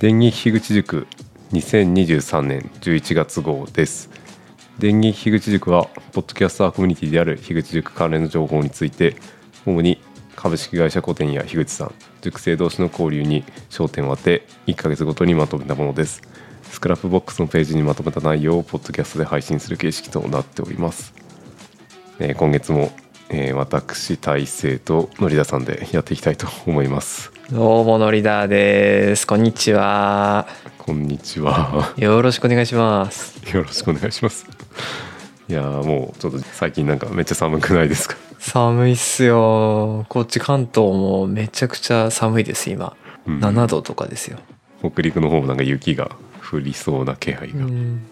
電撃樋口塾2023年11月号です。電撃樋口塾はポッドキャスターコミュニティである樋口塾関連の情報について主に株式会社古典や樋口さん塾生同士の交流に焦点を当て1ヶ月ごとにまとめたものです。スクラップボックスのページにまとめた内容をポッドキャストで配信する形式となっております、えー今月も、えー私大成とのりださんでやっていきたいと思います。どうものりだーです。こんにちは。こんにちは。よろしくお願いします。よろしくお願いします。いやーもうちょっと最近なんかめっちゃ寒くないですか？寒いっすよ。こっち関東もめちゃくちゃ寒いです今、うん。7度とかですよ、北陸の方もなんか雪が降りそうな気配が、うん。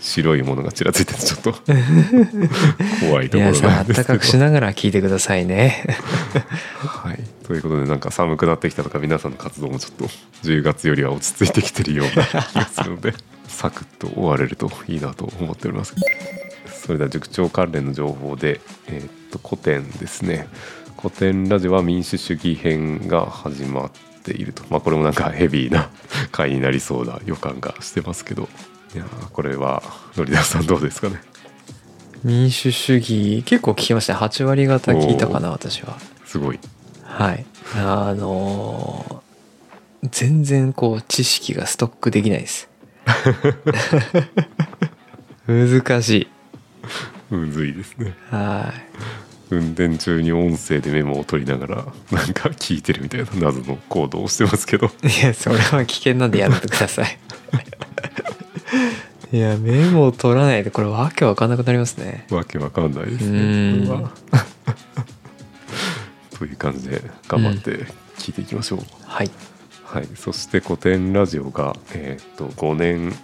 白いものがちらついててちょっと 怖いところ皆さんあなんですけど。ったかくしながら聞いてくださいね。はい、ということでなんか寒くなってきたとか皆さんの活動もちょっと10月よりは落ち着いてきてるような気がするので サクッと終われるといいなと思っております。それでは塾長関連の情報で、えーっと古典ですね。古典ラジオは民主主義編が始まっていると。まあこれもなんかヘビーな 回になりそうな予感がしてますけど。いやーこれはのりださんどうですかね。民主主義結構聞きました。8割方聞いたかな私は。すごいはい。あのー全然こう知識がストックできないです。難しい。むずいですね。はい。運転中に音声でメモを取りながらなんか聞いてるみたいな謎の行動をしてますけど。いやそれは危険なんでやめてください。いやメモを取らないでこれわけわかんなくなりますね。わけわかんないですうんねこれはという感じで頑張って聞いていきましょう、はい。はい。そして古典ラジオがえーっと5年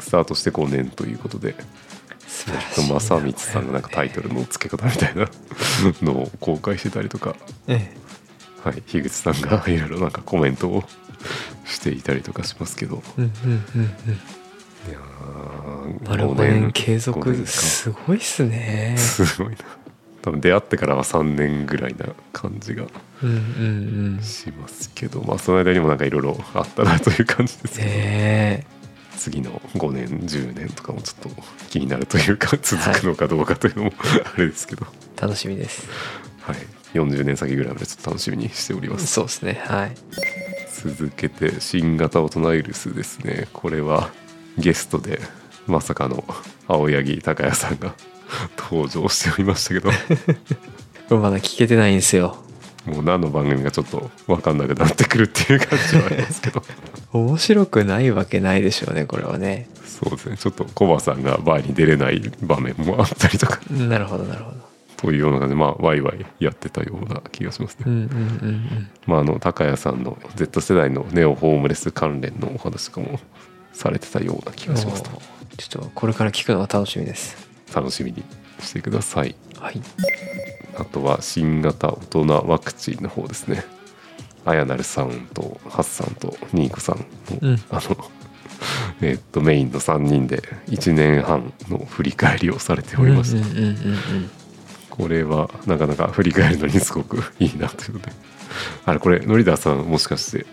スタートして5年ということで素晴らえっとし正光さんがなんかタイトルの付け方みたいな のを公開してたりとか。えはい。樋口さんがいろいろなんかコメントをしていたりとかしますけど。えうんうんうんうん。いやーなるほど5ね継5続すごいっすね。すごいな多分出会ってからは3年ぐらいな感じがうんうんうん。しますけどまあその間にもなんかいろいろあったなという感じですけど、ね次の5年10年とかもちょっと気になるというか続くのかどうかというのもあれですけど、え楽しみです。はい、40年先ぐらいまでちょっと楽しみにしております。そうですね。はい。続けて新型大人ウイルスですね。これはゲストでまさかの青柳高也さんが登場しておりましたけど。まだ聞けてないんですよ。もう何の番組かちょっと分かんなくなってくるっていう感じはありますけど。面白くないわけないでしょうねこれはね。そうですね。ちょっとコバさんがバーに出れない場面もあったりとか。なるほどなるほど。というような感じでまあワイワイやってたような気がしますね、うんうんうんうん。まああの高谷さんの Z 世代のネオホームレス関連のお話とかもされてたような気がしますちょっとこれから聞くのが楽しみです楽しみにしてください。はい。あとは新型大人ワクチンの方ですね。あやなるさんとハッさんとニーコさんの、うん。あの えっとメインの3人で1年半の振り返りをされておりました、これはなかなか振り返るのにすごくいいなというので。あれこれノリダーさんもしかして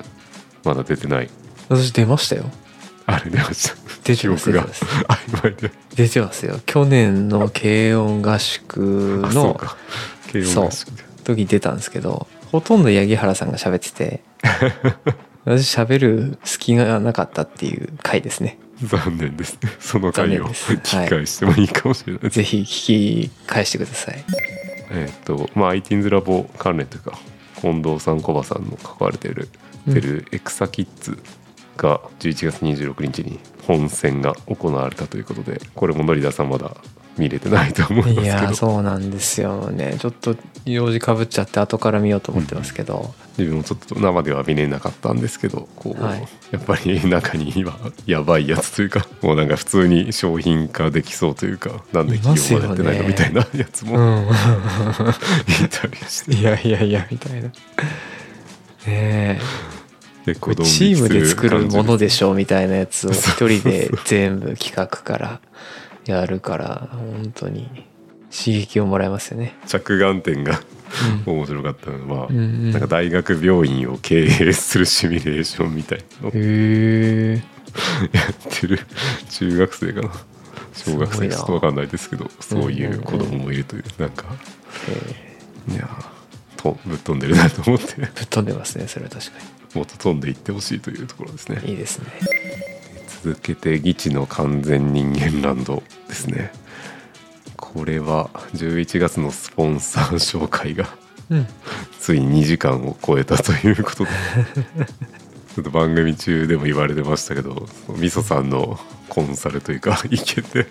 まだ出てない？私出ましたよあれ出ました出てます記憶が。曖昧で。出てますよ。去年の軽音合宿のあそうか。慶応合宿で。時出たんですけどほとんど八木原さんが喋ってて 私喋る隙がなかったっていう回ですね。残念ですね。その回を聞き返してもいいかもしれない。です、ぜひ聞き返してください。えーっとまあ ITINS ラボ関連というか近藤さんコバさんの関われてるうん。てるエクサキッズが11月26日に本戦が行われたということでこれもノリダさんまだ見れてないと思いますけど。そうなんですよね。ちょっと用事かぶっちゃって後から見ようと思ってますけど、自分もちょっと生では見れなかったんですけどこう、はい。やっぱり中にはやばいやつというかもうなんか普通に商品化できそうというかなんで企業がやってないのみたいなやつもうんい たりして、いやいやいやみたいな。ねえ結これ構チームで作るものでししょみたいなやつを一人で全部企画からやるから本当に刺激をもらえますよね。着眼点が面白かったのは、うんうん。なんか大学病院を経営するシミュレーションみたいのを やってる。中学生かな。小学生ちょっと分かんないですけどそういう子供もいるというなんかいやとぶっ飛んでるなと思って。ぶっ飛んでますねそれは確かもっと飛んでいってほしいというところですね。にいいですね。続けて「義地の完全人間ランド」ですね。これは11月のスポンサー紹介がうん。ついに2時間を超えたということで。ちょっと番組中でも言われてましたけどみそさんのコンサルというか意見で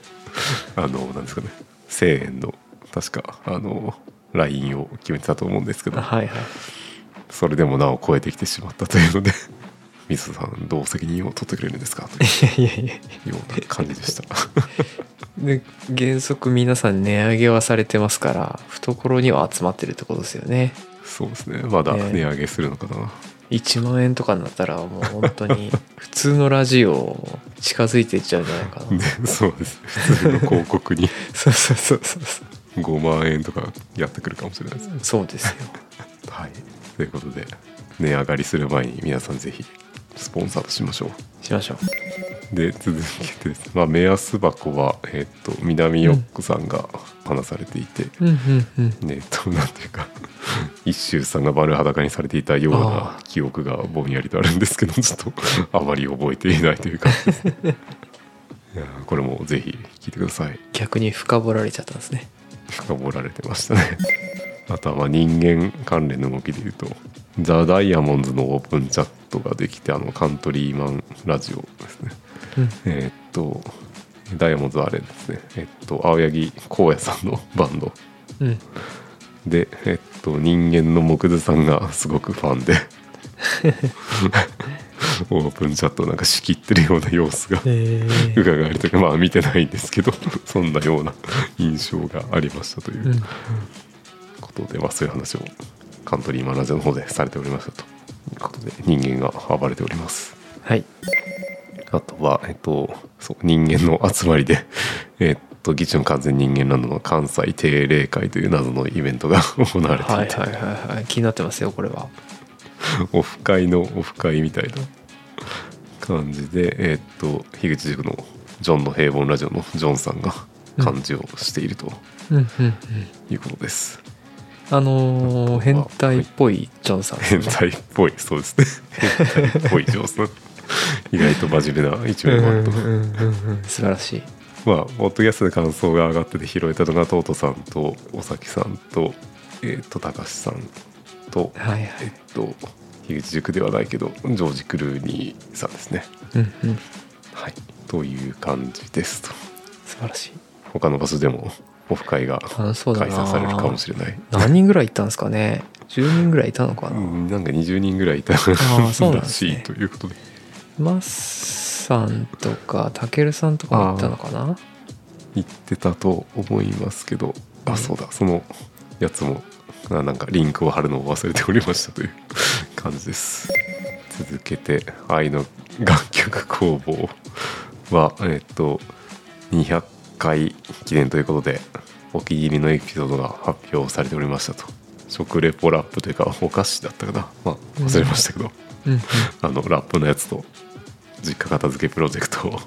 あのなんですかね。1000円の確かあの LINE を決めてたと思うんですけど。はいはいそれでもなお超えてきてしまったというので みそさんどう責任を取ってくれるんですか？というような感じでした。で原則皆さん値上げはされてますから懐には集まってるってことですよね。そうですね。まだね値上げするのかな、1万円とかになったらもう本当に 普通のラジオ近づいていっちゃうんじゃないかな。でそうです。普通の広告に。そうそうそうそうそ5万円とかやってくるかもしれないです。うそうですよ。はい、ということで値上がりする前に皆さんぜひスポンサーとしましょう。しましょで続けてです。ね、まあ、目安箱は、えっと南ヨックさんが話されていて、ううんうんうん。ねえっとなんていうか一周さんが丸裸にされていたようあな記憶がぼんやりとあるんですけどちょっとあまり覚えていないというか。いやーこれもぜひ聞いてください。逆に深掘られちゃったんですね。深掘られてましたねあとはまあ人間関連の動きでいうとザ・ダイヤモンズのオープンチャットができてあのカントリーマンラジオですね。うん。えーっとダイヤモンドはあれですね。えっと青柳光也さんのバンド。うん。でえっと人間の木津さんがすごくファンで。オープンチャットをなんか仕切ってるような様子がへえ伺えるというかまあ見てないんですけどそんなような印象がありましたという。うんことで、まあ、そういう話をカントリーマンラジオの方でされておりましたと。いうことで人間が暴れております。はい。あとは、えっと、そう人間の集まりで、えっと、議長の完全人間ランドの関西定例会という謎のイベントが 行われていて、はいはいはいはい。気になってますよこれは。オフ会のオフ会みたいな感じで、えっと、樋口塾のジョンの平凡ラジオのジョンさんが幹事をしているということです。あのー変態っぽいジョンさん。ね変態っぽい、そうですね。変態っぽいジョンさん。意外と真面目な一面もあると。素晴らしい。まあ、ポッドキャストで感想が上がってて拾えたのがトートさんと尾崎さんとえっ、と高橋さんとはいはい。えっ、と樋口塾ではないけどジョージ・クルーニーさんですね。うんうん。はい。という感じですと。素晴らしい。他の場所でもオフ会が開催されるかもしれない。何人ぐらいいたんですかね？10人ぐらいいたのかうなんなんか20人ぐらいいたらしいということで。マッさんとかたけるさんとかも行ったのかな？言ってたと思いますけど。うんあそうだ。そのやつもあなんかリンクを貼るのを忘れておりましたという感じです。続けて「愛の楽曲工房は」えっと200回記念ということでお気に入りのエピソードが発表されておりましたと。食レポラップというかお菓子だったかな。まあ忘れましたけど、うんうん。あのラップのやつと実家片付けプロジェクト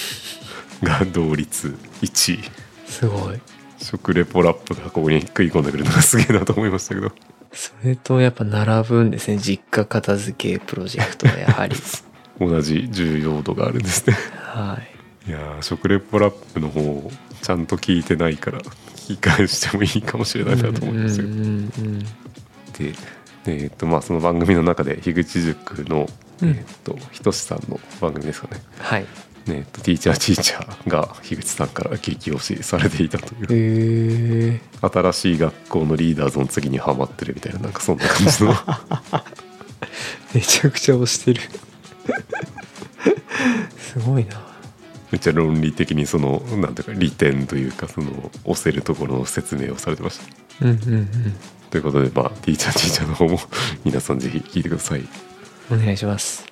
が同率1位。すごい。食レポラップがここに食い込んでくるのがすげえなと思いましたけど。それとやっぱ並ぶんですね。実家片付けプロジェクトはやはり。同じ重要度があるんですね。はいいやー食レポラップの方ちゃんと聞いてないから聞き返してもいいかもしれないなと思いましたけどうんうんうん。でえーっとまあその番組の中で樋口塾の、うん。えーっとひとしさんの番組ですかね。はい。ねえーっとティーチャーティーチャーが樋口さんから激推しされていたという。へえ新しい学校のリーダーズの次にハマってるみたいななんかそんな感じの。めちゃくちゃ押してる。すごいなめっちゃ論理的にそのなんていうか利点というかその押せるところの説明をされてました。うんうんうん。ということでまあティーチャーティーチャーの方も皆さんぜひ聞いてください。お願いします。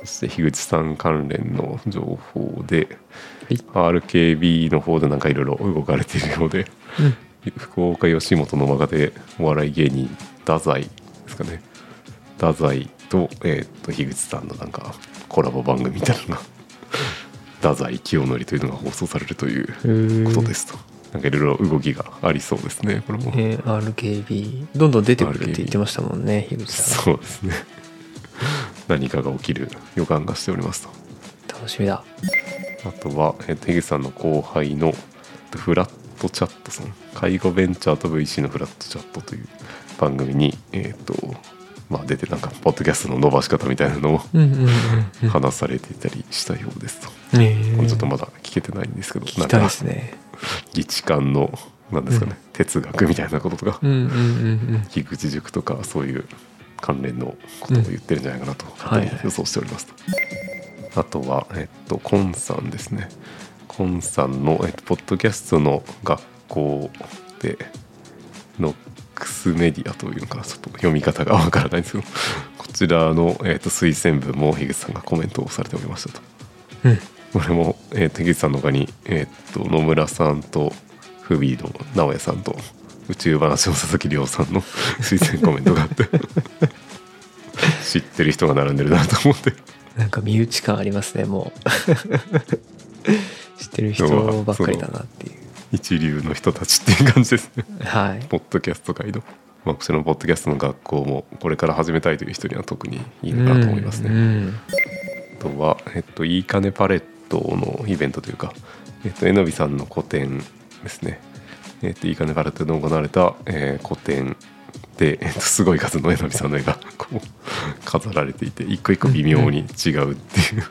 そして樋口さん関連の情報ではい。RKB の方でなんかいろいろ動かれているようでうん。福岡吉本の若手お笑い芸人太宰ですかね。太宰と,、えー、と樋口さんのなんかコラボ番組みたいなのが太宰清則というのが放送されるということですと。なんかいろいろ動きがありそうですねこれも。えー RKB どんどん出てくるって言ってましたもんね樋口さん。そうですね。何かが起きる予感がしておりますと。楽しみだ。あとは、えー、と樋口さんの後輩のフラットチャットさん。介護ベンチャーと VC のフラットチャットという番組にえっ、とまあ出てなんかポッドキャストの伸ばし方みたいなのを話されていたりしたようですと、えーこれちょっとまだ聞けてないんですけど聞きたいですね。議事官のなんですかね、うん。哲学みたいなこととか、うんうんうんうん。樋口塾とかそういう関連のことを言ってるんじゃないかなと勝手に予想しておりますと、あとはえっとコンさんですね。コンさんの、えっと、ポッドキャストの学校でノックスメディアというのかなちょっと読み方がわからないんですけど こちらの、えっと、推薦文も樋口さんがコメントをされておりましたと。うんこれも、えー、と樋口さんの他に、えー、と野村さんとフビーの直哉さんと宇宙話の佐々木亮さんの 推薦コメントがあって知ってる人が並んでるなと思って。なんか身内感ありますねもう。知ってる人ばっかりだなっていう。一流の人たちっていう感じですね。はい。ポッドキャスト界の、まあ、こちらのポッドキャストの学校もこれから始めたいという人には特にいいのかなと思いますね、あとは、えっと、いいかねパレットのイベントというか、えっと、えのびさんの個展ですね。えっと、いいかねパレットで行われた、えー個展で、えっと、すごい数のえのびさんの絵がこう飾られていて、一個一個微妙に違うっていう。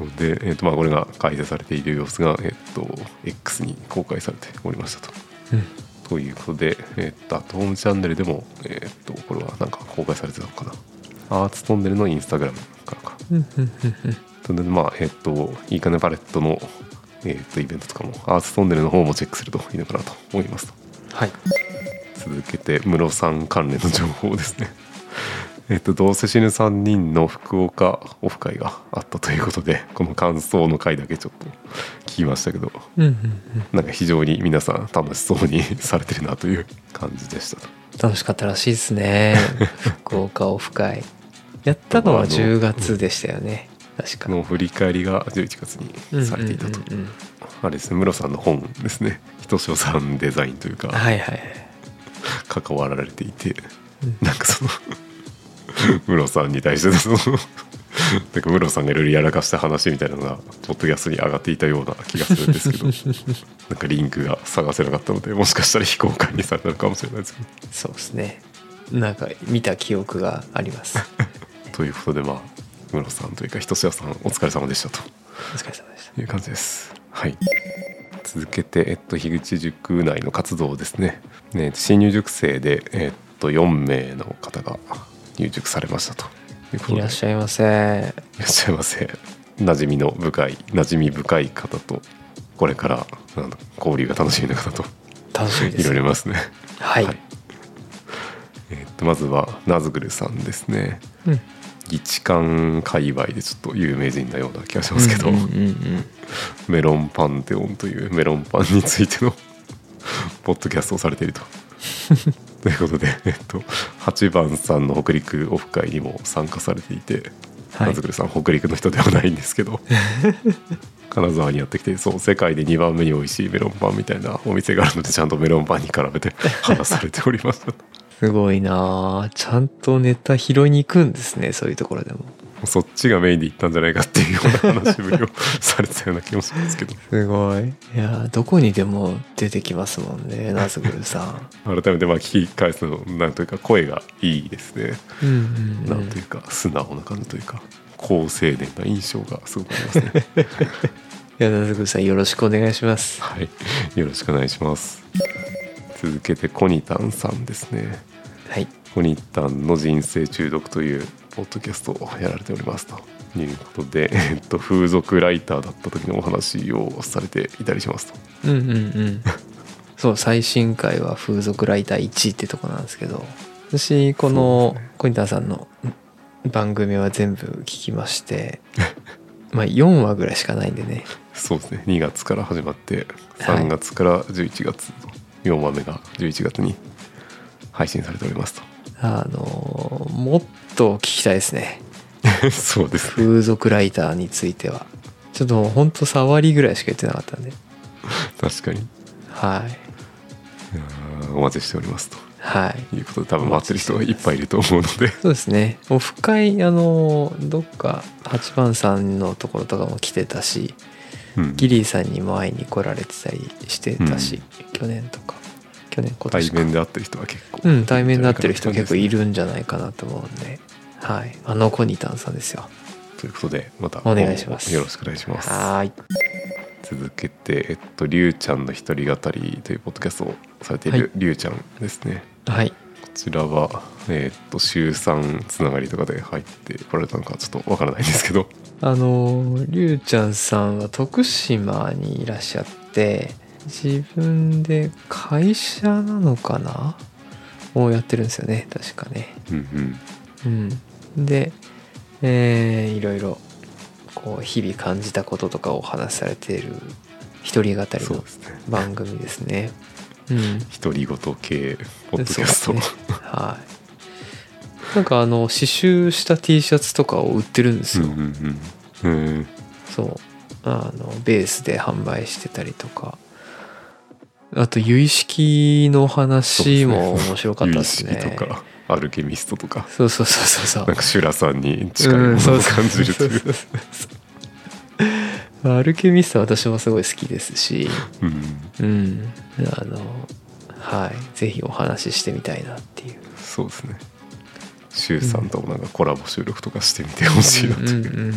ので、えっと、まあ、これが開催されている様子が、えっと、X に公開されておりましたと。うんということで、えっと、アットホームチャンネルでも、えっと、これはなんか公開されてたのかな。アーツトンネルのインスタグラムからか。それでまあえっといいかねパレットの、えっとイベントとかもアーツトンネルの方もチェックするといいのかなと思いますと。はい。続けて室さん関連の情報ですね。えっとどうせ死ぬ3人の福岡オフ会があったということでこの感想の回だけちょっと聞きましたけどうんうんうん。なんか非常に皆さん楽しそうにされてるなという感じでしたと。楽しかったらしいですね。福岡オフ会。やったのは10月でしたよねの振り返りが11月にされていたと、うん。うんうんうんあれですね室さんの本ですね。ひとしおさんデザインというか、はいはい関わられていて、うん。なんかその ムロさんに対してそのなんかムロさんがいろいろやらかした話みたいなのがポッドキャストに上がっていたような気がするんですけど。なんかリンクが探せなかったのでもしかしたら非公開にされたのかもしれないですけど。そうですね。なんか見た記憶があります。ということでまあムロさんというかひとしやさんお疲れ様でしたとお疲れ様でしたいう感じです。はい。続けて、えっと、樋口塾内の活動ですね。ね新入塾生で、えっと、4名の方が入塾されましたといらっしゃいませいらっしゃいませ。馴染みの深い、馴染み深い方と、これから交流が楽しみな方と、楽しみですいろいろいますね。はい、えっと、まずは、ナズグルさんですね。うん議地館界隈でちょっと有名人なような気がしますけど、うんうんうんうん。メロンパンテオンというメロンパンについての ポッドキャストをされていると。ということで、えっと、8番さんの北陸オフ会にも参加されていて、はい。ナズグルさん北陸の人ではないんですけど 金沢にやってきてそう世界で2番目に美味しいメロンパンみたいなお店があるのでちゃんとメロンパンに絡めて話されておりましたすごいなあちゃんとネタ拾いに行くんですねそういうところでも。そっちがメインで行ったんじゃないかっていうような話ぶりをされてたような気もしますけど。すごい。いやどこにでも出てきますもんね ナズグルさん。改めてまあ聞き返すのなんというか声がいいですね。うんうん、うん。なんというか素直な感じというか好青年な印象がすごくありますね。いやナズグルさんよろしくお願いします。はい。よろしくお願いします。続けてコニタンさんですねはい。コニタンの人生中毒というポッドキャストをやられておりますと。いうことで、えっと、風俗ライターだった時のお話をされていたりしますと。うんうんうん。そう最新回は風俗ライター1位ってとこなんですけど。私このですね。小ニタンさんの番組は全部聞きまして。まあ4話ぐらいしかないんでね。そうですね。2月から始まってはい。3月から11月と4話目が11月に配信されておりますあのもっと聞きたいですね。と そうですね。風俗ライターについては。ちょっとほんと触りぐらいしか言ってなかったんで。確かに。い。はいお待ちしておりますと。はい。いうことで多分待ってる人がいっぱいいると思うので。そうですね。オフ会あのどっか8番さんのところとかも来てたしうん。ギリーさんにも会いに来られてたりしてたし、去年とか去年今対年か。面で会ってる人は結構うん対面になってる人結構いるるんじゃないかなと思うんで。はい。あのコニタンさんですよ。ということでまたお願いします。よろしくお願いします。はーい。続けてえっとりゅうちゃんの一人語りというポッドキャストをされていはい。るりゅうちゃんですね、はい。こちらはえっと週3つながりとかで入ってこられたのかちょっとわからないんですけど。あのりゅうちゃんさんは徳島にいらっしゃって自分で会社なのかな？をやってるんですよね確かね。うんうん。うん。でえーいろいろこう日々感じたこととかをお話しされている一人語りのそうですね。番組ですね。うん。独り言系ポッドキャスト、ね。はい。なんかあの刺繍した T シャツとかを売ってるんですよ、うんうんうん。うんそう。あのベースで販売してたりとかあと由意識の話も面白かったですね。有識とかアルケミストとか。そうそうそうそうそう。なんかシュラさんに近いもうんのを感じるという。アルケミストは私もすごい好きですし。うん。うん。あのはい。ぜひお話ししてみたいなっていう。そうですね。シュウさんともなんかコラボ収録とかしてみてほしいなという、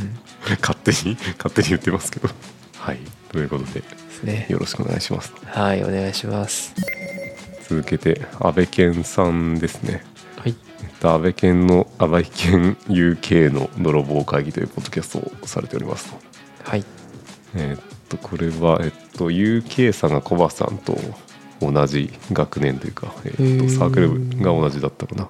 勝手に勝手に言ってますけど。はい。ということでね。よろしくお願いします。はいお願いします。続けて安倍健さんですね。はい。えっと安倍健の安倍健 UK の泥棒会議というポッドキャストをされております。とはい。えっとこれはえっと UK さんがコバさんと同じ学年というか、えっと、サークルが同じだったかな。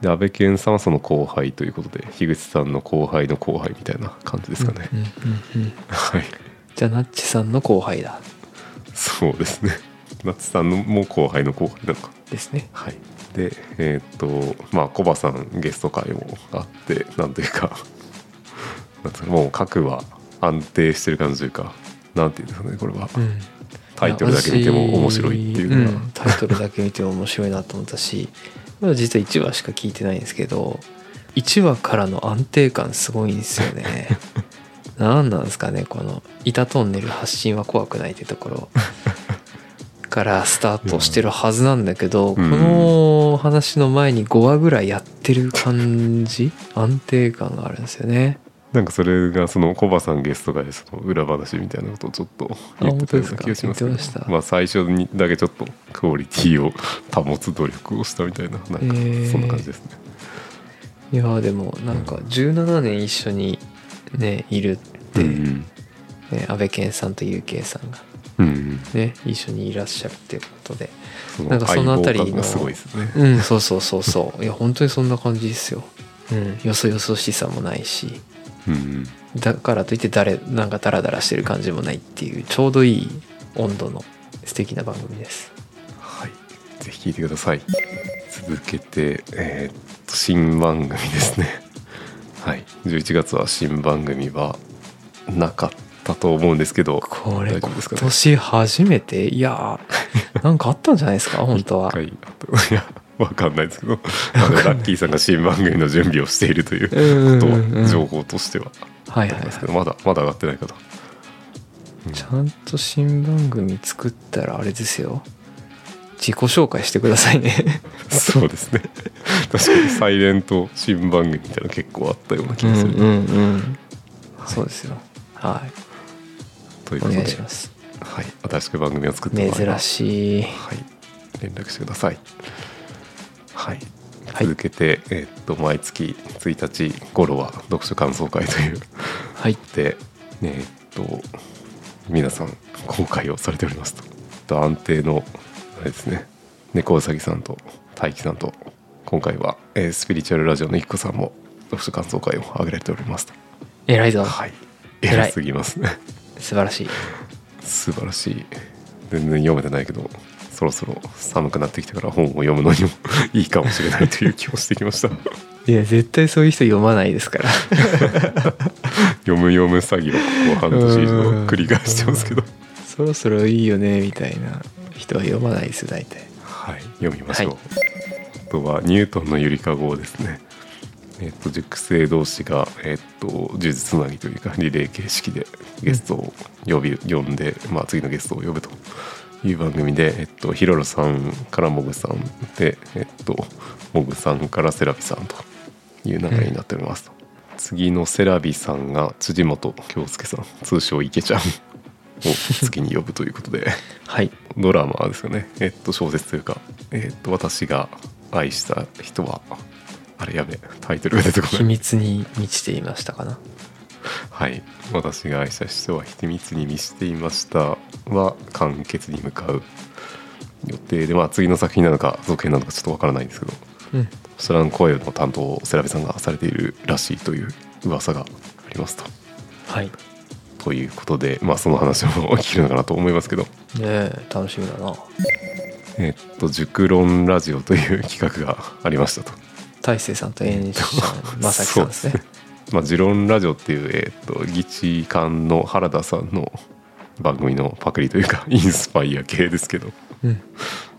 で安倍健さんはその後輩ということで樋口さんの後輩の後輩みたいな感じですかね、はいじゃあナッチさんの後輩だ。そうですね。夏さんのも後輩の後輩なのか。ですね。はい。でえーっとまあコバさんゲスト会もあってなんというか なんつうかもう各は安定してる感じというかなんていうんですかねこれは、うん。タイトルだけ見ても面白いっていうのが、んタイトルだけ見ても面白いなと思ったし まだ実は1話しか聞いてないんですけど1話からの安定感すごいんですよね何なんですかねこの板トンネル発信は怖くないってところ。からスタートしてるはずなんだけど、この話の前に5話ぐらいやってる感じ？安定感があるんですよね。なんかそれがそのコバさんゲスト会でその裏話みたいなことをちょっと言ってたような気がしますけど。ましたまあ最初にだけちょっとクオリティを保つ努力をしたみたいななんかそんな感じですね、いやーでもなんか17年一緒にねいるって、うんね、安倍健さんと UK さんが。うんうん。ね一緒にいらっしゃるっていうことで。そなんかそのあたりの。すごいですね。うんそうそうそうそう。いや本当にそんな感じですよ。うん。よそよそしさもないし。うんうん。だからといって誰なんかダラダラしてる感じもないっていうちょうどいい温度の素敵な番組です。はい、ぜひ聞いてください。続けて、えーっと新番組ですね。はい、11月は新番組はなかったと思うんですけど、これ今。年初めて？いやー なんかあったんじゃないですか？本当は。いや、わかんないですけど、ラッキーさんが新番組の準備をしているということうんうん。うんは情報としては。ありますけど、まだまだ上がってないかと。い、ちゃんと新番組作ったらあれですよ自己紹介してくださいね。そうですね。確かにサイレント新番組みたいなの結構あったような気がする。うんうんうん。そうですよ。はい。おということで、願いします。はい、新しく番組を作った場合は。珍しい。はい、連絡してください。はい。はい。続けて、えーっと毎月1日頃は読書感想会という。はい。で、ねえーっと皆さん公開をされておりますと。と安定のあれですね。猫うさぎさんと大輝さんと今回は、えースピリチュアルラジオの一個さんも読書感想会を挙げられておりますと。偉いぞ。はい。偉すぎますね。素晴らしい。素晴らしい。全然読めてないけどそろそろ寒くなってきたから本を読むのにも いいかもしれないという気もしてきました。いや絶対そういう人読まないですから。読む読む詐欺をここ半年以上繰り返してますけど。そろそろいいよねみたいな人は読まないです大体。はい読みましょう、はい。あとはニュートンのゆりかごですね。えっと塾生同士がえっと呪術つなぎというかリレー形式でゲストを呼び呼んで、まあ、次のゲストを呼ぶという番組で、えっと、ヒロロさんからモグさんで、えっと、モグさんからセラビさんという流れになっておりますと、次のセラビさんが辻本京介さん。通称池ちゃん を次に呼ぶということで。はい。ドラマですよね。えっと小説というか。えっと私が愛した人はあれやべタイトルが出てこない。秘密に満ちていましたかな。はい。私が愛した人は秘密に満ちていました。は完結に向かう。予定でまあ次の作品なのか続編なのかちょっとわからないんですけど。うん。そちらの声の担当をセラビさんがされているらしいという噂がありますと。はいということでまあその話も聞けるのかなと思いますけど。ねえ楽しみだな。えっと熟論ラジオという企画がありましたと。大勢さんと演者正樹さんですね。まあ、ジロンラジオっていう、えー、と議事官の原田さんの番組のパクリというかインスパイア系ですけど。うん。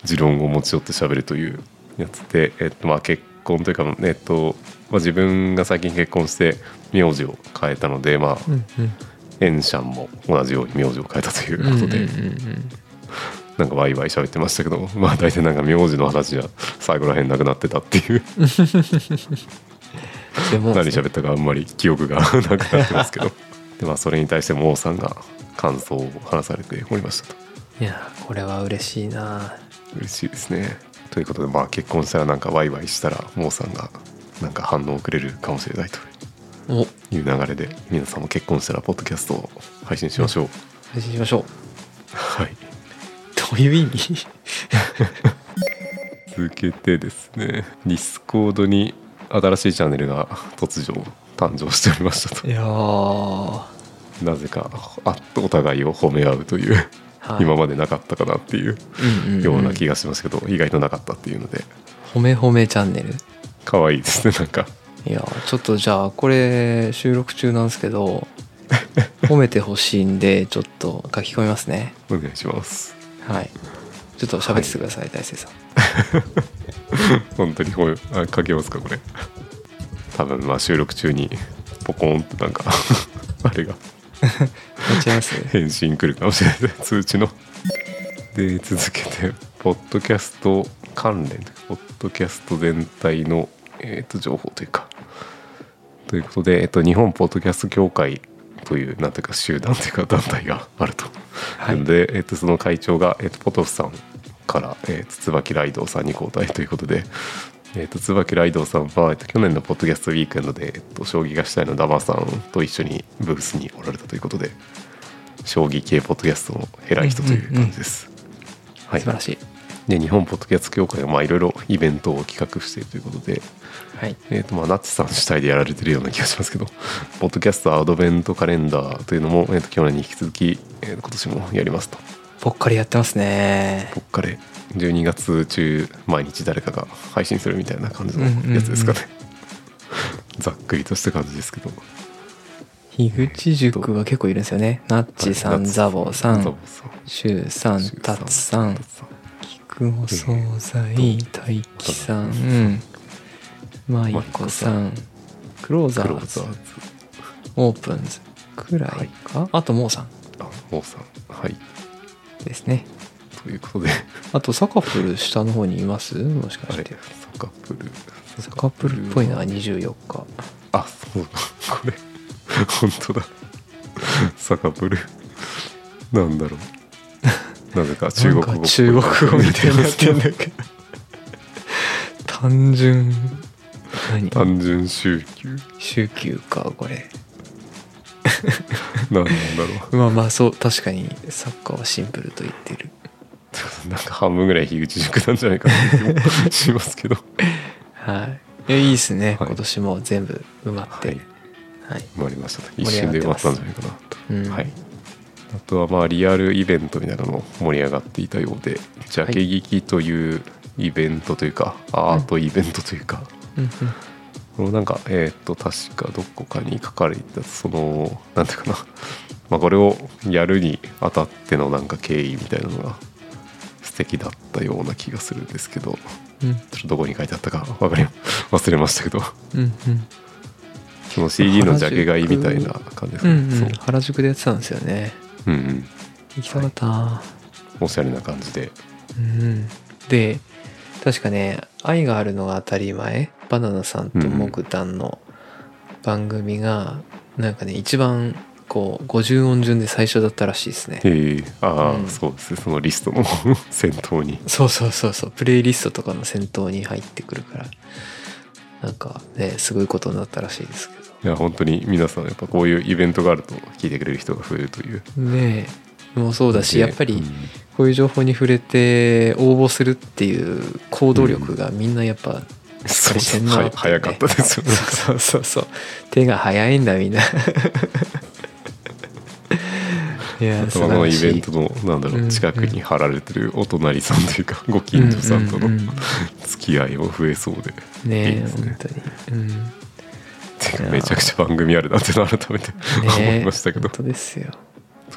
持論を持ち寄って喋るというやつで、えっとまあ、結婚というか、えっとまあ、自分が最近結婚して名字を変えたので、まあうんうんエンシャンも同じように名字を変えたということで、なんかワイワイ喋ってましたけどまあ大体なんか名字の話は最後らへんなくなってたっていう。でも。何喋ったかあんまり記憶がなくなってますけど。で、まあ、それに対しても王さんが感想を話されておりましたと。いやこれは嬉しいな。嬉しいですね。ということでまあ結婚したらなんかワイワイしたら王さんがなんか反応をくれるかもしれないとお。いう流れで皆さんも結婚したらポッドキャストを配信しましょう、配信しましょう。はい。どういう意味？続けてですねディスコードに新しいチャンネルが突如誕生しておりましたと。いやー。なぜかあお互いを褒め合うという、はい。今までなかったかなっていううんうんうん。ような気がしますけど、意外となかったっていうので。褒め褒めチャンネル？可愛いですねなんかいやちょっとじゃあこれ収録中なんですけど 褒めてほしいんでちょっと書き込みますね。お願いします。はい。ちょっと喋っててください、大勢さん。本当に褒めあ書けますかこれ。多分まあ収録中にポコンとなんか あれが。やっちます返信来るかもしれない通知の。で続けてポッドキャスト関連ポッドキャスト全体の、えー、と情報というかということで、えっと、日本ポッドキャスト協会というなんていうか集団というか団体があると、はい。で、えっと、その会長が、えっと、ポトフさんから、えーと椿ライドウさんに交代ということで、えー、と椿ライドウさんは、えっと、去年のポッドキャストウィークエンドで、えっと、将棋がしたいのダマさんと一緒にブースにおられたということで将棋系ポッドキャストの偉い人という感じです。はい。素晴らしいで日本ポッドキャスト協会がまあいろいろイベントを企画しているということで、はい。えー、とまあナッチさん主体でやられてるような気がしますけどポッドキャストアドベントカレンダーというのも、えー、と去年に引き続き、えーと今年もやりますと。ぽっかりやってますね。ぽっかれ。12月中毎日誰かが配信するみたいな感じのやつですかね、ざっくりとした感じですけど。樋口塾は結構いるんですよね。ナッチさん、はいザボさん。シュウさんタツさんタツさん菊お惣菜大輝さん。マイコさん。クローザーズクローザーズオープンズくらいか、あとモーさん。あモーさん。はい。ですね。ということで。あとサカプル下の方にいます？もしかして。サカプル。サカプルっぽいのは24日。あそうだ。これ。本当だ。サカプル。なんだろうなぜか中国語中国語みたいになってんだけど。単純。何？単純週休。週休かこれ。なんなんだろまあまあそう確かにサッカーはシンプルと言ってる。う なんか半分ぐらい樋口塾なんじゃないかな気もしますけど。はい。いやいいですね、はい。今年も全部埋まって。はい。はい、終わりました。一瞬で終わったんじゃないかなと、うん。はいあとはまあリアルイベントみたいなのも盛り上がっていたようでジャケ劇というイベントというか、アートイベントというか、うんこのなんかえーっと確かどこかに書かれてたそのなんていうかな。まあこれをやるにあたってのなんか経緯みたいなのが素敵だったような気がするんですけどうん。ちょっとどこに書いてあったかわかり 忘れましたけど。うんうん。その CD のジャケ買いみたいな感じですうんね、うん。原宿でやってたんですよね。そう、うんうん、行きたかったな、おしゃれな感じで。うんで確かね「愛があるのが当たり前」バナナさんとモグタンの番組がなんかね一番こう50音順で最初だったらしいですね。へえ。ああ、うん。そうですね。そのリストの 先頭に。そうそうそうそう。プレイリストとかの先頭に入ってくるから。なんかねすごいことになったらしいですけいや本当に皆さんやっぱこういうイベントがあると聞いてくれる人が増えるという。どねえ。もうそうだしでやっぱりうん。こういう情報に触れて応募するっていう行動力がみんなやっぱしてん早かったですよね。そうそうそう。手が早いんだみんな。いやあとはあのイベントののなんだろう近くに貼られてるお隣さんというかご近所さんとの付き合いも増えそうで。ねえね。本当に。うんてかめちゃくちゃ番組あるなって改めて思いましたけど。本当ですよ。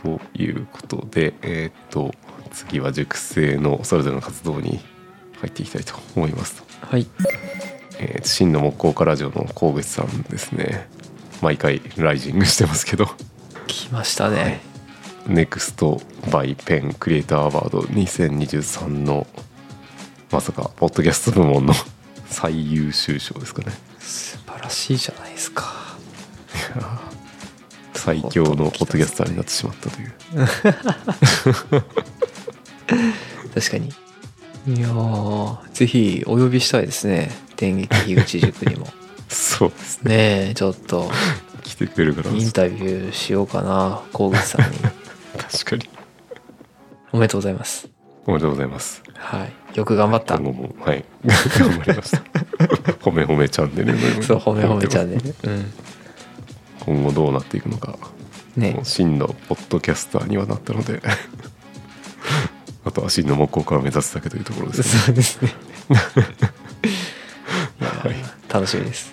ということでえーっと次は塾生のそれぞれの活動に入っていきたいと思いますはい。えー真の木工家ラジオの神口さんですね。毎回ライジングしてますけど。来ましたね、ネクストバイペンクリエイターアワード2023のまさかポッドキャスト部門の最優秀賞ですかね素晴らしいじゃないですか。最強のポッドキャスターになってしまったという。確かに。いやーぜひお呼びしたいですね。電撃樋口塾にも。そうですね。ねえちょっと。来てくれるからインタビューしようかな 河口さんに。確かに。おめでとうございますおめでとうございます。はい。よく頑張った。今後もはい。頑張りました。褒め褒めチャンネルそう褒め褒めチャンネルうん。今後どうなっていくのか。ね。真のポッドキャスターにはなったので。あとは真の木工家を目指すだけというところですね。そうですね。はい。楽しみです。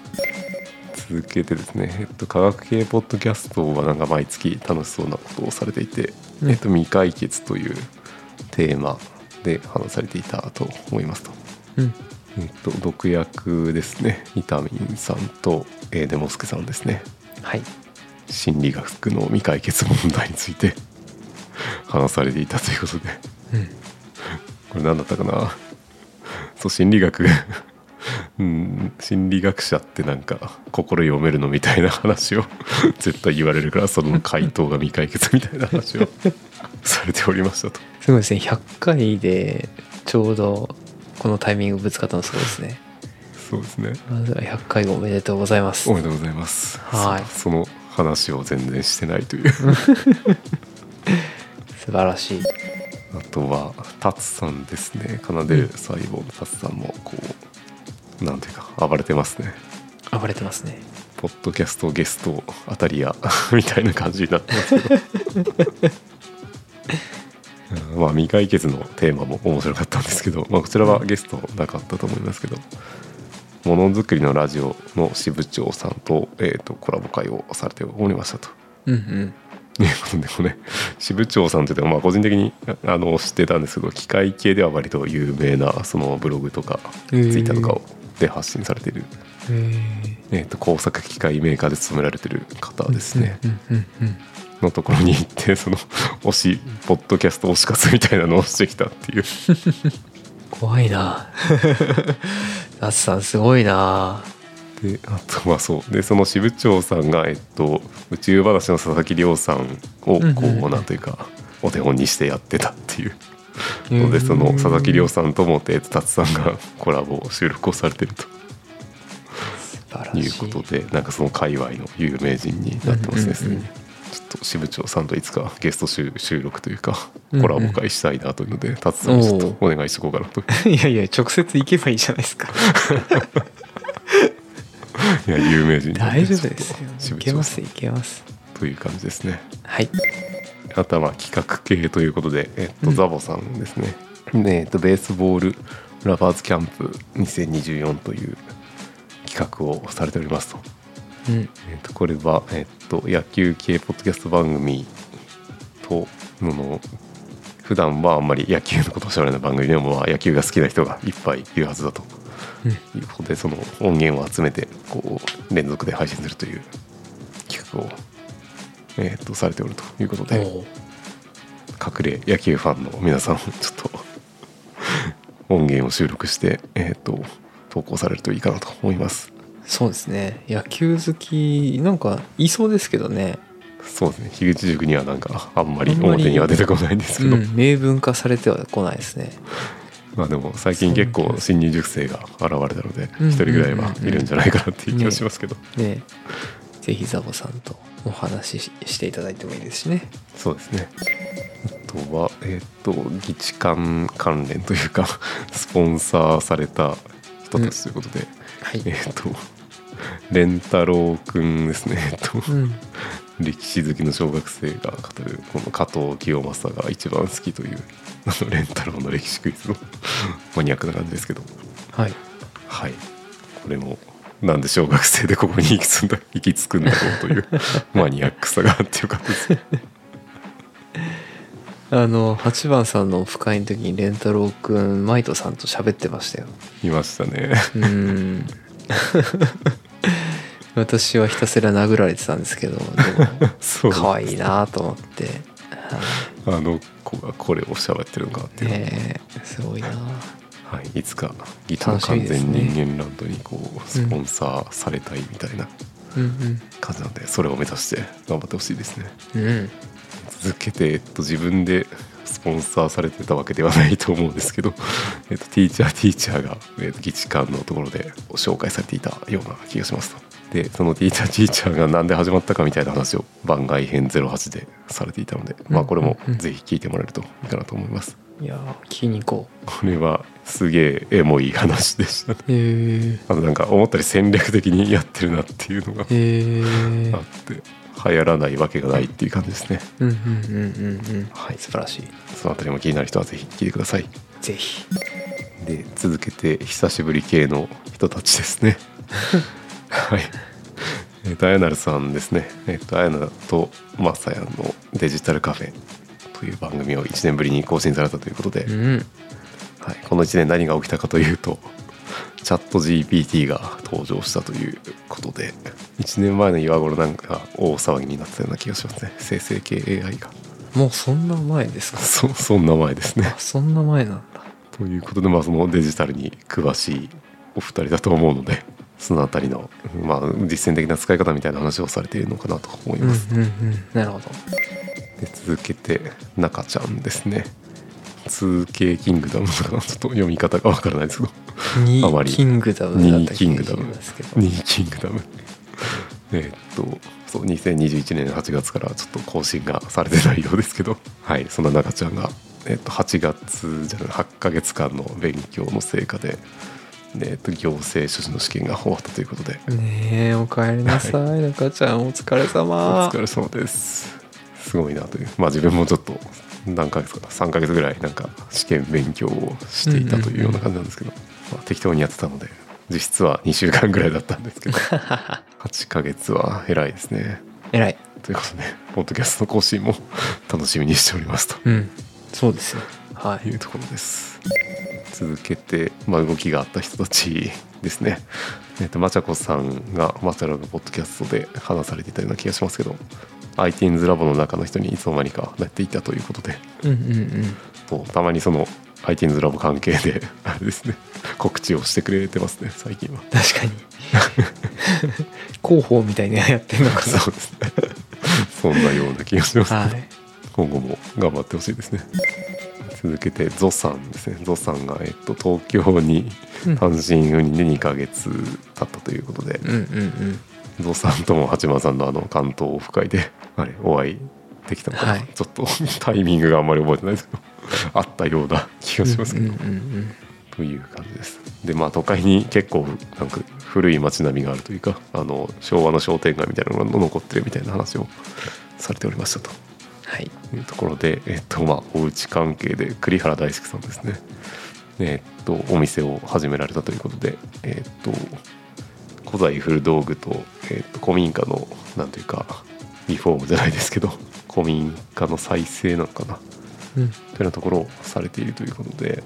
続けてですね、えっと、科学系ポッドキャストはなんか毎月楽しそうなことをされていて、うんえっと、未解決というテーマで話されていたと思いますと。うん。えっと、毒薬ですね、伊丹さんと、えーデモスケさんですね、はい。心理学の未解決問題について 話されていたということで、うん。これ何だったかな？そう心理学うん。心理学者ってなんか心読めるのみたいな話を 絶対言われるからその回答が未解決みたいな話を されておりましたと。すごいですね。100回でちょうどこのタイミングぶつかったのすごいですね。そうですね。まずは100回おめでとうございます。おめでとうございます。はい。そその話を全然してないという。素晴らしい。あとはタツさんですね。奏でる細胞のタツさんもこうなんていうか暴れてますね。暴れてますね。ポッドキャストゲスト当たり屋 みたいな感じになってますけど。うんまあ未解決のテーマも面白かったんですけど、まあ、こちらはゲストなかったと思いますけど。ものづくりのラジオの支部長さんと,、えー、とコラボ会をされておりましたと。うんうん。ということでもね支部長さんというのはまあ個人的にあの知ってたんですけど機械系では割と有名なそのブログとかツイッターとかをで発信されている、へえー、と工作機械メーカーで勤められてる方えですね、のところに行って その推しポッドキャスト推し活みたいなのをしてきたっていう。怖いな。ナツさんすごいな。であとはそう。でその支部長さんが、えっと、宇宙話の佐々木亮さんをこうんうん。ううんなんというかお手本にしてやってたっていうのでその佐々木亮さんともえっと達さんがコラボ収録をされてると。い。いうことでなんかその界隈の有名人になってますねちょっと支部長さんといつかゲスト収収録というかうんうん。コラボ会したいなというので達さんにちょっとお願いしとこうかなと いやいや直接行けばいいじゃないですか。いや有名人大丈夫ですよ。いけますいけます。という感じですね。はいあとはまあ企画系ということで、えっとうん。ザボさんですね。で、えっとベースボールラバーズキャンプ2024という企画をされておりますと,、うん。えっとこれは、えっと野球系ポッドキャスト番組とのの普段はあんまり野球のことをしゃべらない番組でもまあ野球が好きな人がいっぱいいるはずだと。うん。いうことでその音源を集めてこう連続で配信するという企画を、えー、とされておるということで隠れ野球ファンの皆さんちょっと音源を収録して、えー、と投稿されるといいかなと思います。そうですね。野球好きなんかいそうですけどね。そうですね。樋口塾にはなんかあんまり表には出てこないんですけど、うん明文化されてはこないですね。まあでも最近結構新入塾生が現れたのでうん一人ぐらいはいるんじゃないかなっていう気がしますけど、ねぜひザボさんとお話ししていただいてもいいですしねそうですね。あとは、えっ、と、議事館関連というか、スポンサーされた人たちということで、はいえっ、と、レンタロウくんですね。えっと、うん歴史好きの小学生が語る、この加藤清正が一番好きという、あのレンタロウの歴史クイズのマニアックな感じですけど、はいはい。これも、なんで小学生でここに行き着んだ行き着くんだろうという マニアックさがあってよかったです。あの8番さんのオフ会の時にレンタロウくんマイトさんと喋ってましたよ。いましたね。うん。私はひたすら殴られてたんですけどでも可愛いなと思って。はあの子がこれを喋ってるのかっていうねえすごいなはい、いつかギター完全人間ランドにこうスポンサーされたいみたいなうん感じなんで、それを目指して頑張ってほしいですね。うん。うん続けて、えっと、自分でスポンサーされてたわけではないと思うんですけど、えっと、ティーチャーティーチャーが、えっと、議事館のところで紹介されていたような気がしますとでそのティーチャーティーチャーが何で始まったかみたいな話を番外編08でされていたので、まあこれもぜひ聞いてもらえるといいかなと思います。いやー聞きに行ここれはすげえエモい話でしたね。えあとなんか思ったより戦略的にやってるなっていうのがへえあって流行らないわけがないっていう感じですね。うんうんうんうんうん。はい素晴らしい。そのあたりも気になる人はぜひ聞いてください。ぜひ。で続けて久しぶり系の人たちですね はい。えっ、とあやなるさんですね。えっ、とあやなとまさやのデジタルカフェという番組を1年ぶりに更新されたということで、うん。はい、この1年何が起きたかというとチャット GPT が登場したということで1年前の今頃なんか大騒ぎになってたような気がしますね。生成系 AI が。もうそんな前ですか？そそんな前ですね。あそんな前なんだ。ということでまあそのデジタルに詳しいお二人だと思うのでそのあたりの、まあ、実践的な使い方みたいな話をされているのかなと思いうんうんます、うん。なるほど。で続けて中ちゃんですね。2K キングダムとかちょっと読み方がわからないですけど。ニあまり。ーキングダムだった気がしキングダム。ますけどニーキングダム。えーっとそう2021年8月からちょっと更新がされてないようですけど。はいそんな中ちゃんが、えーっと8月じゃない8ヶ月間の勉強の成果で、えーっと行政書士の試験が終わったということで、ねえおかえりなさい。中ちゃんお疲れお様疲れ様です。すごいなという。まあ自分もちょっと何ヶ月かな3ヶ月ぐらいなんか試験勉強をしていたというような感じなんですけど、まあ、適当にやってたので実質は2週間ぐらいだったんですけど。8ヶ月は偉いですね。偉い。ということでポッドキャストの更新も楽しみにしておりますと。うん。そうですよはい。いうところです。続けて、まあ、動きがあった人たちですね。えっ、とまちゃこさんがマチャラブポッドキャストで話されていたような気がしますけど iTeens ラボの中の人にいつの間にかなっていたということで。うんうんうん。たまにその iTeens ラボ関係であれですね。告知をしてくれてますね最近は。確かに。広報みたいにやってんのかな。そうですね。そんなような気がします、はい。今後も頑張ってほしいですね続けてゾさんですね。ゾさんが、えっと、東京にうん。単身赴任で2ヶ月経ったということで、うんうんうん。ゾさんとも八幡さんのあの関東オフ会であれお会いできたのかな、はい。ちょっとタイミングがあんまり覚えてないです。けどあったような気がしますけど、うんうんうん。という感じです。でまあ都会に結構なんか古い街並みがあるというかあの昭和の商店街みたいなのが残ってるみたいな話をされておりましたとはい。というところで、えっとまあ、おうち関係で栗原大輔さんですね、えっとお店を始められたということで、えっと古代古道具と,、えっと古民家のなんというかリフォームじゃないですけど古民家の再生なのかな。うん。というようなところをされているということで、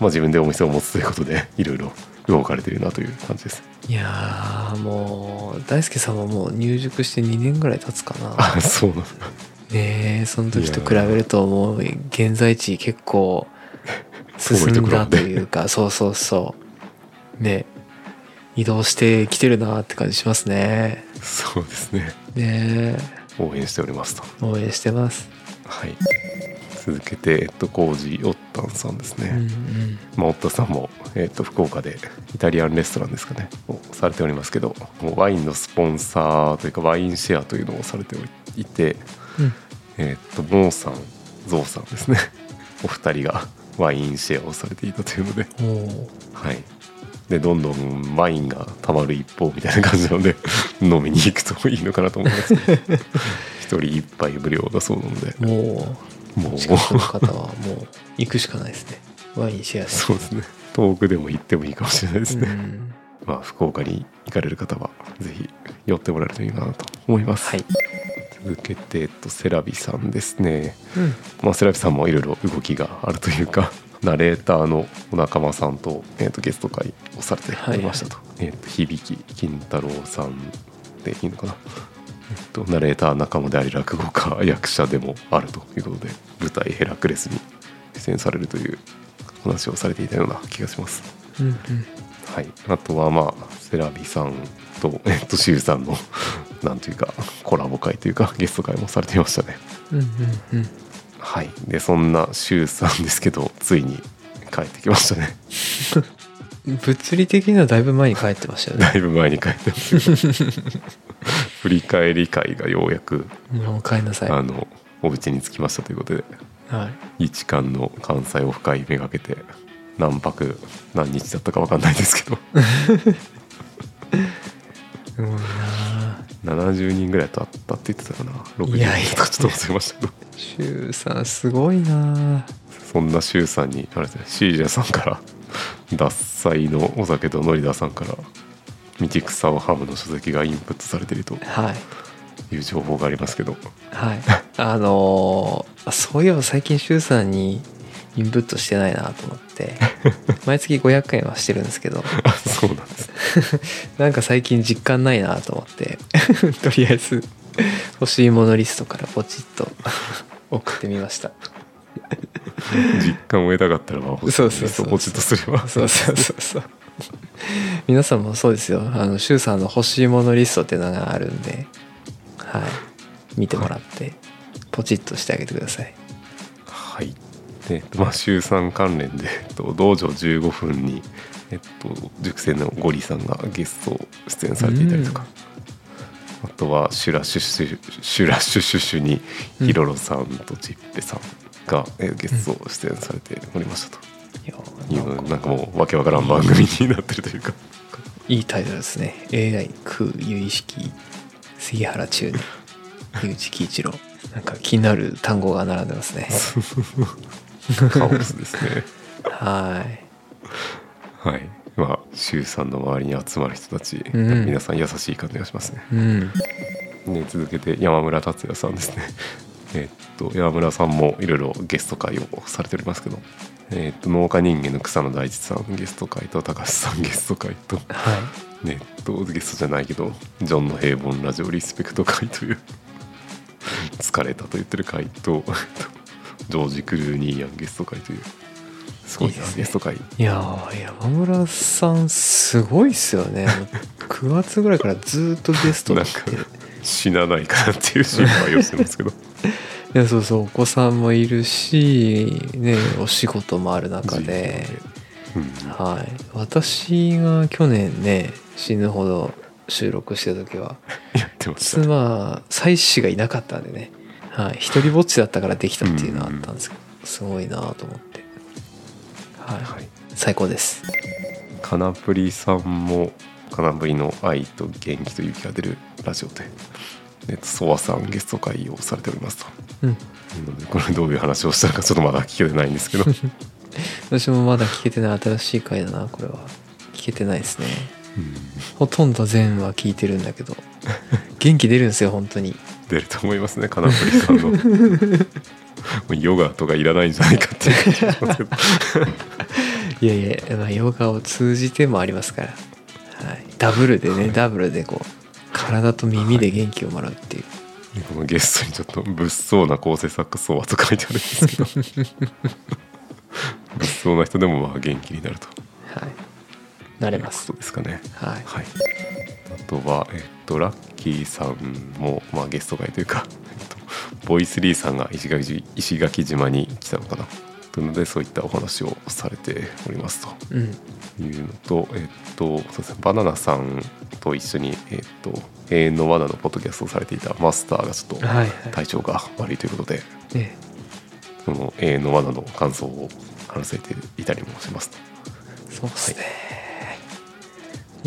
まあ、自分でお店を持つということでいろいろ動かれているなという感じです。いやーもう大輔さんももう入塾して2年ぐらい経つかな。あ そうなんだね。えその時と比べるともう現在地結構進んだというかそうそうそう。ね。移動してきてるなって感じしますね。そうですね。ね。応援しておりますと。え応援してます。はい。続けて、えっと、コージオッタンさんですね。うんうん。まあ、オッタンさんも、えっと、福岡でイタリアンレストランですかね。をされておりますけどもうワインのスポンサーというかワインシェアというのをされていて、うんえっとモーさんゾウさんですね。お二人がワインシェアをされていたというので。はい。でどんどんワインがたまる一方みたいな感じなので 飲みに行くといいのかなと思います 一人一杯無料だそうなので。ももう。う近くの方はもう行くしかないですね。ワインシェアしてそうですね。遠くでも行ってもいいかもしれないですね、うん。まあ福岡に行かれる方はぜひ寄ってもらえるといいかなと思います、はい、続けて、えっと、セラビさんですね。うん、まあセラビさんもいろいろ動きがあるというか ナレーターのお仲間さんと,、えっとゲスト会をされておりましたと,、えっと響金太郎さんでいいのかな。えっと、ナレーター仲間であり落語家役者でもあるということで舞台「ヘラクレス」に出演されるという話をされていたような気がします。うんうんはい、あとはまあセラビさんと、えっと、シュウさんの なんというかコラボ会というかゲスト会もされていましたね。うんうんうん。はい、でそんなシュウさんですけどついに帰ってきましたね。物理的にはだいぶ前に帰ってましたよね。だいぶ前に帰ってますけど 振り返り会がようやくもう帰んなさい。あのお家に着きましたということではい。一貫の関西オフ会めがけて何泊何日だったか分かんないですけど。すごいな70人ぐらいと会ったって言ってたかな。60いやいや人とかちょっと忘れました。けどシュウさんすごいな。そんなシュウさんにあれですね。シージャさんから獺祭のお酒とノリダさんから道草をハムの書籍がインプットされているとはい。いう情報がありますけど。はい。あのーあそういえば最近シュウさんにインプットしてないなと思って。毎月500円はしてるんですけど。あそうなんです なんか最近実感ないなと思って。とりあえず欲しいものリストからポチッと送ってみました。実感を得たかったらまあそうそうそうポチッとすれば。そうそうそうそう。皆さんもそうですよ。あのシュウさんの欲しいものリストっていうのがあるんではい。見てもらってポチッとしてあげてください。はいでまあ週3関連で、えっと、道場15分に、えっと、塾生のゴリさんがゲスト出演されていたりとか、あとはシュラシュシュシュラシュシュシュにうん。ヒロロさんとチッペさんが、えゲスト出演されておりましたと。いやいう、なんかもうわけわからん番組になってるというか。いいタイトルですね。AI 空有意識杉原中二 井内喜一郎。なんか気になる単語が並んでますね カオスですね。はい。はい。まあ週3の周りに集まる人たち、うん。皆さん優しい感じがしますね。うん。ね、続けて山村達也さんですね。えっと山村さんもいろいろゲスト会をされておりますけど、えっと農家人間の草野大地さんゲスト会と高橋さんゲスト会と、は ね、えっとゲストじゃないけどジョンの平凡ラジオリスペクト会という疲れたと言ってる会とジョージ・クルーニーヤンゲスト会という。すごいですね。ゲスト会。いいやー山村さんすごいっすよね。9月ぐらいからずっとゲストなんかで死なないかなっていう心配をしてますけど。いやそうそうお子さんもいるしねお仕事もある中で、うん。はい。私が去年ね死ぬほど収録してた時は 妻妻子がいなかったんでねはい。一人ぼっちだったからできたっていうのはあったんですけどすごいなと思って。はい、はい。最高です。カナプリさんもカナプリの愛と元気と勇気が出るラジオでえっと、ソワさんゲスト会をされておりますと。うん。これどういう話をしたのかちょっとまだ聞けてないんですけど。私もまだ聞けてない新しい回だなこれは聞けてないですね。うん。ほとんど全話聞いてるんだけど。元気出るんですよ本当に出ると思いますね金森さんの。もうヨガとかいらないんじゃないかっていやいや、まあ、ヨガを通じてもありますから、はい、ダブルでね、ダブルでこう体と耳で元気をもらうっていう、でこのゲストにちょっと物騒な構成作ソワと書いてあるんですけど。物騒な人でもまあ元気になると。はい、なれます。そうですかね。はい。はい。あとはえっとラッキーさんもまあゲスト会というか、えっと、ボイスリーさんが石垣石垣島に来たのかな。というのでそういったお話をされておりますと。うん。いうのと、えっと、そうですね、バナナさんと一緒に、えっと、永遠の罠のポッドキャストをされていたマスターがちょっとはいはい。体調が悪いということで、ねその永遠の罠の感想を話せていたりもしますと。そうっすね、い、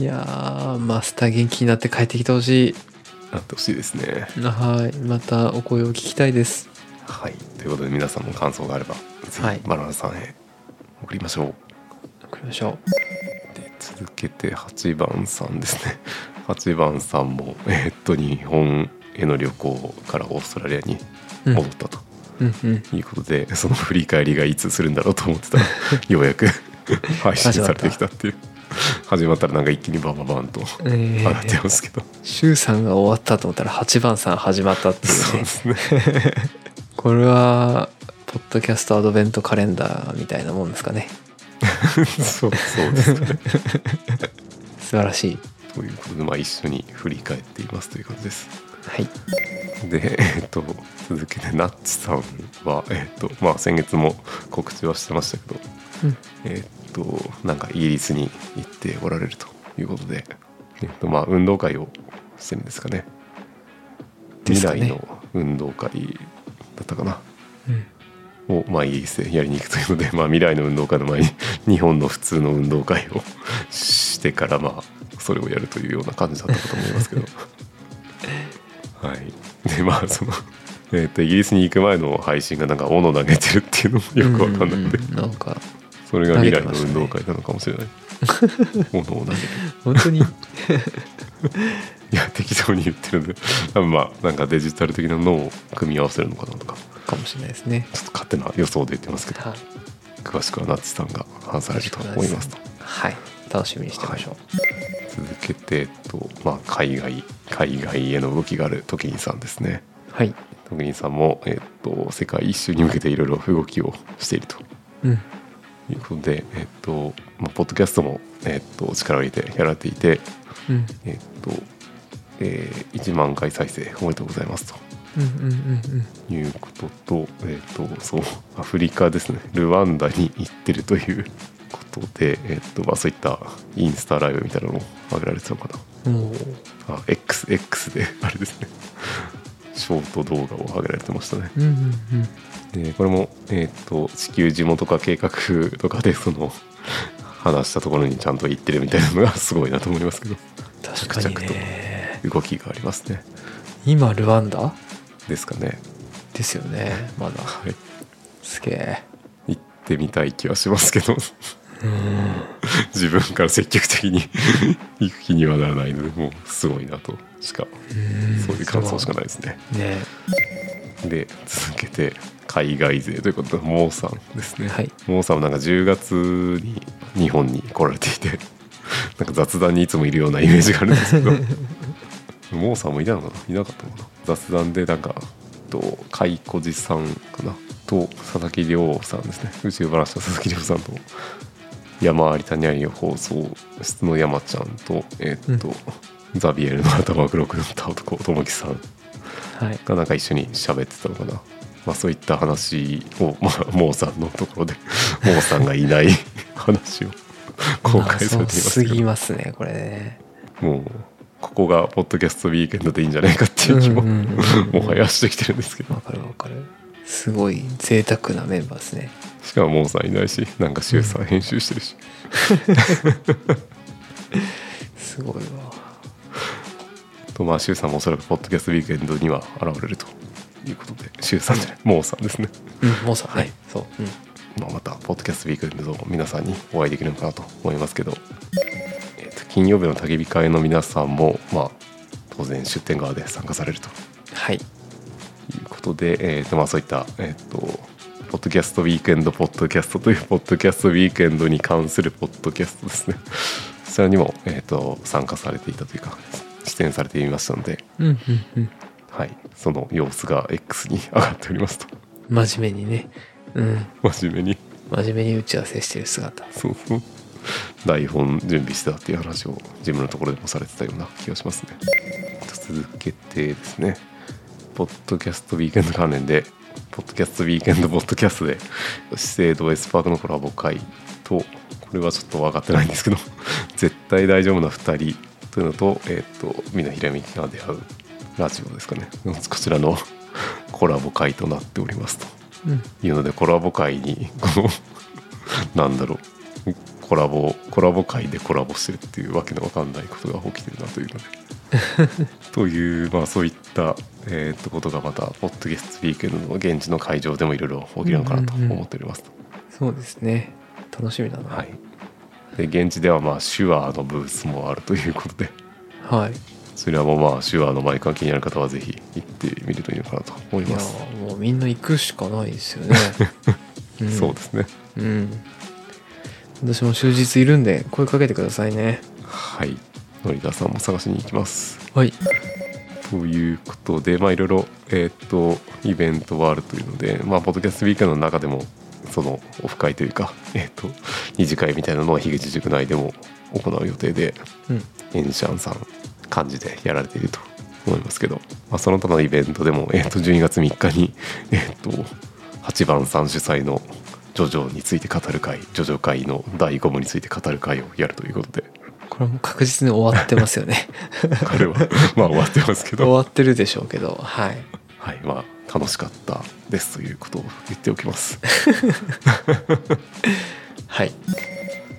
やーマスター元気になって帰ってきてほしなってほしいですね。いはいまたお声を聞きたいですはい。ということで皆さんの感想があれば、ぜはいひバナナさんへ送りましょう。送りましょで続けて8番さんですね。8番さんも、えっと、日本への旅行からオーストラリアにううん戻ったと。うんうんいうことでその振り返りがいつするんだろうと思ってたらようやく 配信されてきたっていう始まったらなんか一気にバンバンバンとえ上がってー、ますけど、シュウさんが終わったと思ったら8番さん始まったっていう。そうねですね。これはポッドキャストアドベントカレンダーみたいなもんですかね。そうそうですね。素晴らしい。ということでまあ一緒に振り返っていますという感じです。はい。でえっと続けてナッチさんはえっとまあ先月も告知はしてましたけどうん。えっとなんかイギリスに行っておられるということでえっとまあ運動会をしてるんですかね。未来の運動会だったかな。うん。を、まあ、イギリスでやりに行くというので、まあ、未来の運動会の前に日本の普通の運動会をしてからまあそれをやるというような感じだったかと思いますけど。はい。でまあそのえっとイギリスに行く前の配信がなんか斧投げてるっていうのもよくわかんなくて、ううなんかそれが未来の運動会なのかもしれない、斧を投げる本当に？いや適当に言ってるんで。多 分まあなんかデジタル的なのを組み合わせるのかなとか。かもしれないですね。ちょっと勝手な予想で言ってますけど。はい。詳しくはナッチさんが話されると思いますと。はい。楽しみにしてましょ続けて、えっとまあ、海外海外への動きがある時にさんですね。うはい。時にさんも、えっと、世界一周に向けていろいろ動きをしていると。うんいうことで、えっとまあ、ポッドキャストも、えっと、力を入れてやられていて、うん。えっとえー1万回再生おめでとうございますと。いうことと,、えっとそうアフリカですね。ルワンダに行ってるということで、えっとまあ、そういったインスタライブみたいなのを上げられてたのかな。もうあ XX であれですね。ショート動画を上げられてましたね。うんうんうんでこれも、えー、と地球地元化計画とかでその話したところにちゃんと行ってるみたいなのが すごいなと思いますけど。確かにね。動きがありますね。今ルワンダ？ですかね。ですよねまだ。はい。すげえ。行ってみたい気はしますけど。うん。自分から積極的に 行く気にはならないのでもうすごいなとしか。そういう感想しかないですね。ね。で続けて海外勢ということでモーさんですね、はい。モーさんもなんか10月に日本に来られていて なんか雑談にいつもいるようなイメージがあるんですけど。モーさんもいたのかな？いなかったのかな？雑談でなんかと海小路さんかな？と佐々木亮さんですね。宇宙話の佐々木亮さんと山あり谷あり放送室の山ちゃんとえーっと、ザビエルの頭黒くなった男友樹さんはい。がなんか一緒に喋ってたのかな、まあ、そういった話を、まあ、モーさんのところで モーさんがいない 話を公開されていますすけど。ぎますねこれね。もうここがポッドキャストウィーケンドでいいんじゃないかっていう気ももはやしてきてるんですけど。わかるわかる。すごい贅沢なメンバーですね。しかもモーさんいないしなんかシュウさん編集してるし、すごいわ。とまあ周さんもおそらくポッドキャストウィークエンドには現れるということで周さんじゃないモーさんですね、うんもうさはい。そう。うん。まあ、またポッドキャストウィークエンドの皆さんにお会いできるのかなと思いますけど、えーと金曜日の焚き火会の皆さんもまあ当然出店側で参加されると。はい。いうことで、えーとまあ、そういった、えー、とポッドキャストウィークエンドポッドキャストというポッドキャストウィークエンドに関するポッドキャストですね。そちらにも、えー、と参加されていたというか出演されていましたので、うんうんうんはい、その様子が X に上がっておりますと。真面目にね。うん。真面目に。真面目に打ち合わせしてる姿。そうそう。台本準備してたっていう話を自分のところでもされてたような気がしますね。続けてですね。ポッドキャストウィークエンド関連でポッドキャストウィークエンドポッドキャストで資生堂エスパークのコラボ会とこれはちょっと分かってないんですけど絶対大丈夫な2人というのとえっ、とみんなひらめきが出会うラジオですかね。こちらのコラボ会となっておりますと。うん。いうのでコラボ会にこの なんだろう。コラボコラボ会でコラボしてるっていうわけのわかんないことが起きてるなというので。というまあそういった、えー、とことがまたポッドキャストウィークエンドの現地の会場でもいろいろ起きるのかなと思っておりますと、そうですね。楽しみだな。はい。で現地ではまあ手話のブースもあるということで。はいそれはもうまあ手話のマイクが気になる方はぜひ行ってみるといいのかなと思いいやます、もうみんな行くしかないですよね、ん。そうですね。うん。私も終日いるんで声かけてくださいね。はい。のりださんも探しに行きます。はい。ということでまあいろいろえーっとイベントはあるというのでまあポッドキャストウィークの中でもそのオフ会というか えーっと二次会みたいなのは樋口塾内でも行う予定でうん。エンシャンさん幹事でやられていると思いますけど、まあ、その他のイベントでも、えー、と12月3日に、えー、と8番さん主催のジョジョについて語る会ジョジョ会の第5部について語る会をやるということで。これはもう確実に終わってますよね。これはまあ終わってますけど、終わってるでしょうけどはい。はいまあ、楽しかったですということを言っておきます。はい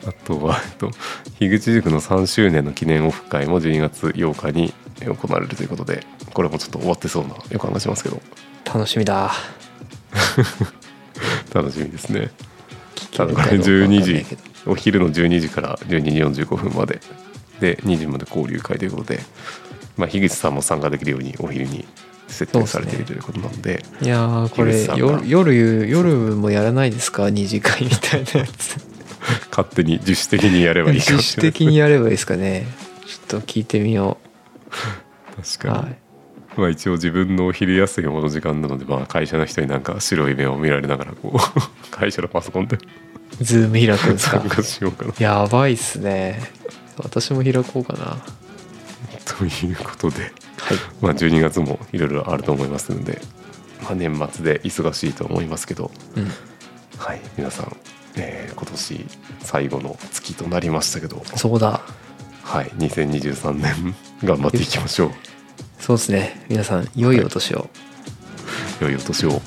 あとは、えっと、樋口塾の3周年の記念オフ会も12月8日に行われるということでこれもちょっと終わってそうな予感がしますけど。楽しみだ。楽しみですね。聞ただこれけるかどうかわかん12ない時お昼の12時から12時45分まで。で2時まで交流会ということで、まあ、樋口さんも参加できるようにお昼に設定されているということなんで。いやーこれ夜夜夜もやらないですか？二次会みたいなやつ 勝手に自主的にやればいいかも自主しれない的にやればいいですかね。ちょっと聞いてみよ確かに、うはい。まあ、一応自分のお昼休みもの時間なので、まあ、会社の人になんか白い目を見られながらこう 会社のパソコンで。ズーム開くんですか？参加しようかな。やばいっすね。私も開こうかな。は ということで、い。まあ、12月もいろいろあると思いますので、まあ、年末で忙しいと思いますけど、うん。はい、皆さん、えー今年最後の月となりましたけど、そうだ。はい、2023年 頑張っていきましょう。そうですね。皆さん良いお年を、良いお年を。